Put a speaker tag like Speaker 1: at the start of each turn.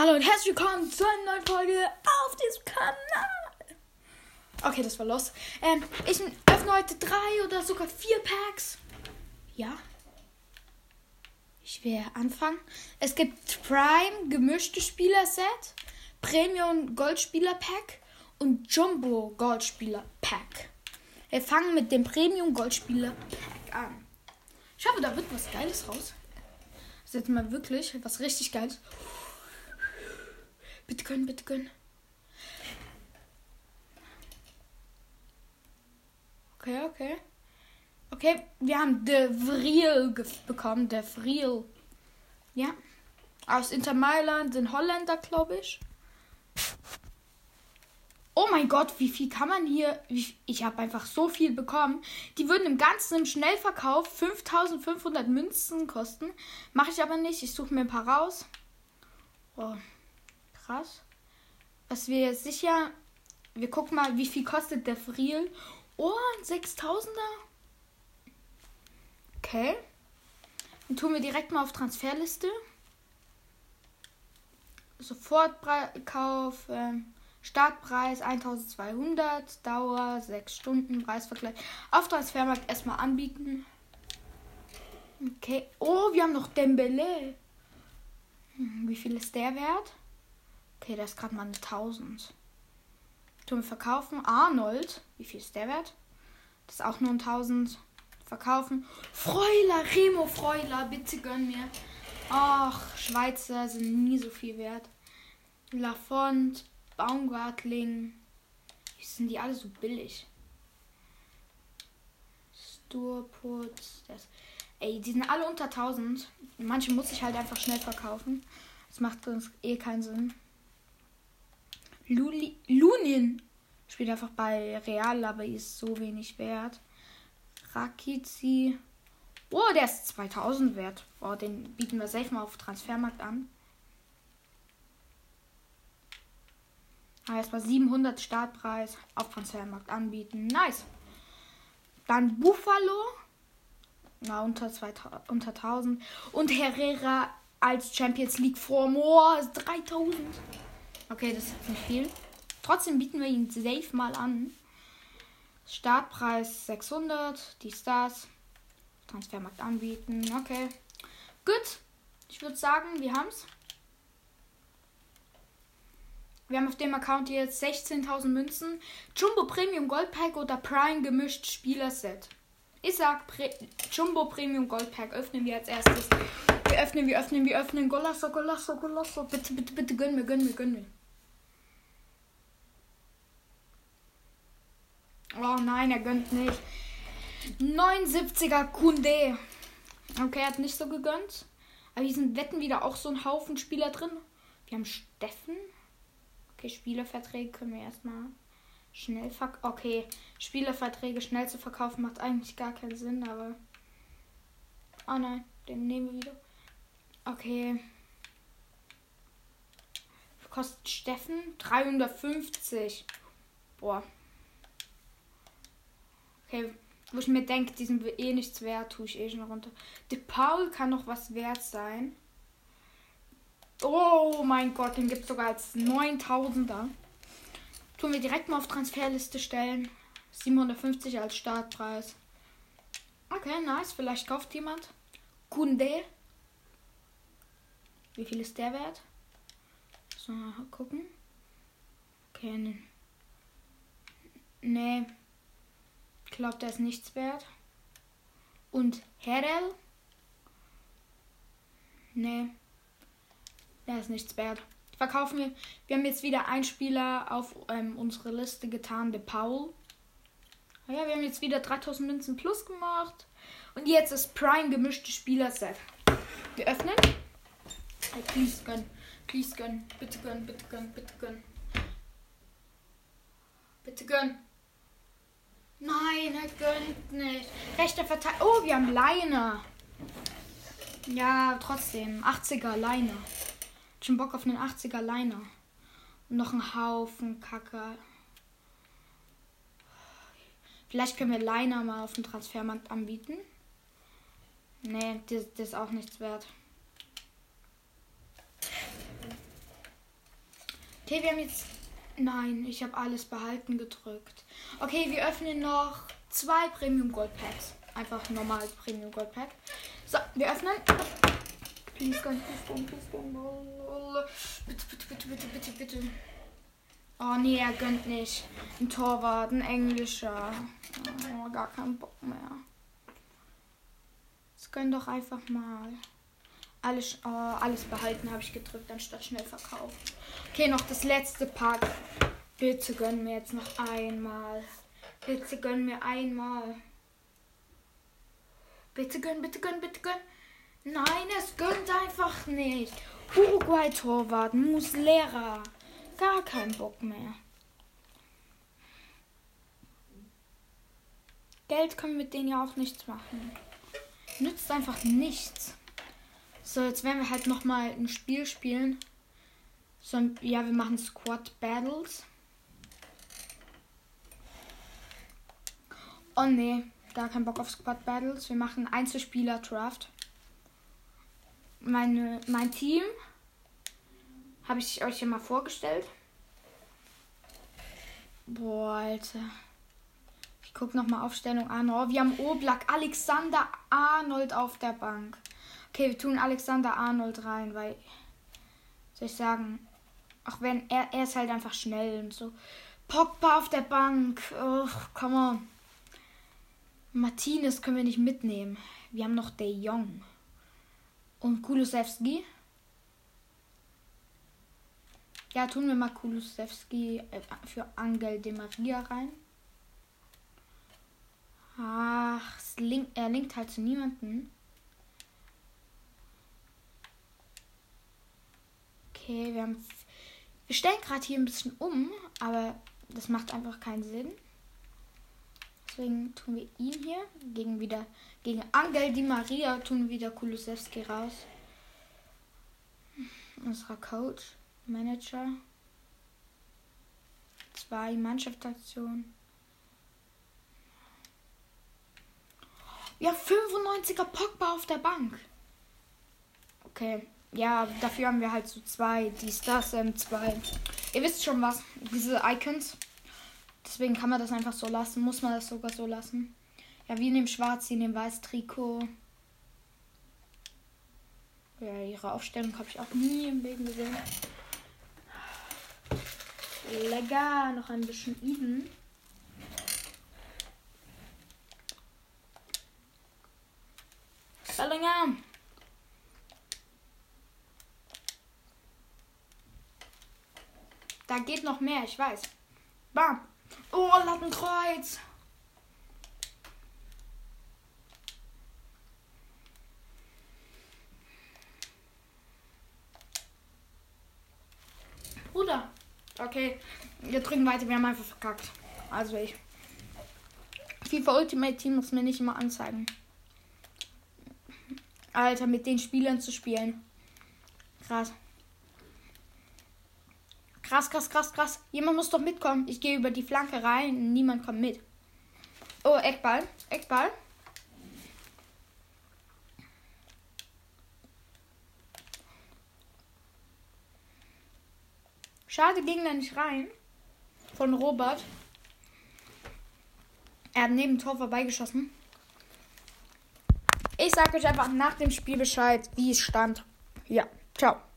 Speaker 1: Hallo und herzlich willkommen zu einer neuen Folge auf diesem Kanal. Okay, das war los. Ähm, ich öffne heute drei oder sogar vier Packs. Ja. Ich werde anfangen. Es gibt Prime gemischte Spieler-Set, Premium Goldspieler Pack und Jumbo Goldspieler Pack. Wir fangen mit dem Premium Goldspieler Pack an. Ich hoffe, da wird was Geiles raus. Das ist jetzt mal wirklich was richtig Geiles. Bitte gönnen, bitte gönnen. Okay, okay. Okay, wir haben De Vril bekommen. De Vril. Ja. Aus Inter Mailand, sind Holländer, glaube ich. Oh mein Gott, wie viel kann man hier? Ich habe einfach so viel bekommen. Die würden im Ganzen im Schnellverkauf 5500 Münzen kosten. Mache ich aber nicht. Ich suche mir ein paar raus. Oh krass. Was wir sicher. Wir gucken mal, wie viel kostet der Friel. Oh, ein 6000er. Okay. Dann tun wir direkt mal auf Transferliste. Sofortkauf. Ähm, Startpreis 1200. Dauer 6 Stunden. Preisvergleich. Auf Transfermarkt erstmal anbieten. Okay. Oh, wir haben noch Dembele. Hm, wie viel ist der wert? Okay, das ist gerade mal eine 1000. Tun verkaufen. Arnold. Wie viel ist der wert? Das ist auch nur ein 1000. Verkaufen. Freuler, Remo Freuler, bitte gönn mir. Ach, Schweizer sind nie so viel wert. Lafont, Baumgartling. Wie sind die alle so billig? Sturputz. Das. Ey, die sind alle unter 1000. Manche muss ich halt einfach schnell verkaufen. Das macht uns eh keinen Sinn. Lunin spielt einfach bei Real, aber ist so wenig wert. Rakizi. Oh, der ist 2000 wert. Oh, den bieten wir safe mal auf Transfermarkt an. Ah, erstmal 700 Startpreis auf Transfermarkt anbieten. Nice. Dann Buffalo. Na, unter, 2000, unter 1000. Und Herrera als Champions League Form. Oh, 3000. Okay, das ist nicht viel. Trotzdem bieten wir ihn safe mal an. Startpreis 600, die Stars. Transfermarkt anbieten. Okay. Gut. Ich würde sagen, wir haben es. Wir haben auf dem Account jetzt 16.000 Münzen. Jumbo Premium Gold Pack oder Prime gemischt Spieler-Set. Ich sag Pre Jumbo Premium Gold Pack öffnen wir als erstes. Wir öffnen, wir öffnen, wir öffnen. Golasso, Golasso, Golasso. Bitte, bitte, bitte gönn mir, gönn mir, gönn mir. Oh nein, er gönnt nicht. 79er Kunde. Okay, er hat nicht so gegönnt. Aber hier sind Wetten wieder auch so ein Haufen Spieler drin. Wir haben Steffen. Okay, Spielerverträge können wir erstmal schnell verkaufen. Okay, Spielerverträge schnell zu verkaufen macht eigentlich gar keinen Sinn, aber. Oh nein, den nehmen wir wieder. Okay. Kostet Steffen 350. Boah, Okay, wo ich mir denke, die sind eh nichts wert, tue ich eh schon runter. De Paul kann noch was wert sein. Oh mein Gott, den gibt es sogar als 9000er. Tun wir direkt mal auf Transferliste stellen. 750 als Startpreis. Okay, nice. Vielleicht kauft jemand. Kunde. Wie viel ist der wert? So, gucken. Okay, nee glaube, der ist nichts wert. Und Herel? Nee. Der ist nichts wert. Verkaufen wir. Wir haben jetzt wieder einen Spieler auf ähm, unsere Liste getan, der Paul. Ah ja, wir haben jetzt wieder 3000 Münzen plus gemacht. Und jetzt ist Prime gemischte Spieler-Set. Wir öffnen. Hey, please gönn. Please gönn. Bitte gönn, bitte gönn, bitte gönn. Bitte gönn. Nein, er gönnt nicht. Rechter Verteidiger. Oh, wir haben Leine. Ja, trotzdem. 80er Leine. Schon Bock auf einen 80er Leine. Und noch einen Haufen Kacke. Vielleicht können wir Leiner mal auf dem Transfermarkt anbieten. Nee, das, das ist auch nichts wert. Okay, wir haben jetzt. Nein, ich habe alles behalten gedrückt. Okay, wir öffnen noch zwei Premium Gold Packs. Einfach normal Premium Gold Pack. So, wir öffnen. Please, please, please, please, Bitte, bitte, bitte, bitte, bitte, bitte. Oh nee, er gönnt nicht. Ein Torwart, ein englischer. Oh, gar keinen Bock mehr. Das gönn doch einfach mal. Alles, oh, alles behalten habe ich gedrückt, anstatt schnell verkaufen. Okay, noch das letzte Pack. Bitte gönn mir jetzt noch einmal. Bitte gönn mir einmal. Bitte gönn, bitte gönn, bitte gönn. Nein, es gönnt einfach nicht. Uruguay-Torwart, Muslera. Gar keinen Bock mehr. Geld können mit denen ja auch nichts machen. Nützt einfach nichts. So, jetzt werden wir halt nochmal ein Spiel spielen. So, ja, wir machen Squad Battles. Oh nee, gar keinen Bock auf Squad Battles. Wir machen Einzelspieler Draft. Meine, mein Team habe ich euch ja mal vorgestellt. Boah, Alter. Ich gucke nochmal Aufstellung an. Oh, wir haben Oblak, Alexander Arnold auf der Bank. Okay, wir tun Alexander Arnold rein, weil. Soll ich sagen? Auch wenn er, er ist halt einfach schnell und so. Pogba auf der Bank. Oh, come on. Martinez können wir nicht mitnehmen. Wir haben noch De Jong. Und Kulusewski. Ja, tun wir mal Kulusewski äh, für Angel de Maria rein. Ach, link, er linkt halt zu niemanden. Okay, wir haben. Wir stellen gerade hier ein bisschen um, aber das macht einfach keinen Sinn. Deswegen tun wir ihn hier gegen wieder gegen Angel Di Maria tun wieder Kulusewski raus. Unserer Coach, Manager. Zwei Mannschaftsaktionen. Ja, 95er Pogba auf der Bank. Okay. Ja, dafür haben wir halt so zwei, die Stars M2. Ihr wisst schon was, diese Icons. Deswegen kann man das einfach so lassen. Muss man das sogar so lassen. Ja, wir nehmen schwarz, sie nehmen weiß Trikot. Ja, ihre Aufstellung habe ich auch nie im Leben gesehen. Lecker, noch ein bisschen Eden. Bellingham. Da geht noch mehr, ich weiß. Bam. Oh, Lattenkreuz. Bruder. Okay, wir drücken weiter. Wir haben einfach verkackt. Also ich. FIFA Ultimate Team muss mir nicht immer anzeigen. Alter, mit den Spielern zu spielen. Krass. Krass, krass, krass, krass. Jemand muss doch mitkommen. Ich gehe über die Flanke rein. Niemand kommt mit. Oh, Eckball. Eckball. Schade, ging da nicht rein. Von Robert. Er hat neben Tor vorbeigeschossen. Ich sage euch einfach nach dem Spiel Bescheid, wie es stand. Ja, ciao.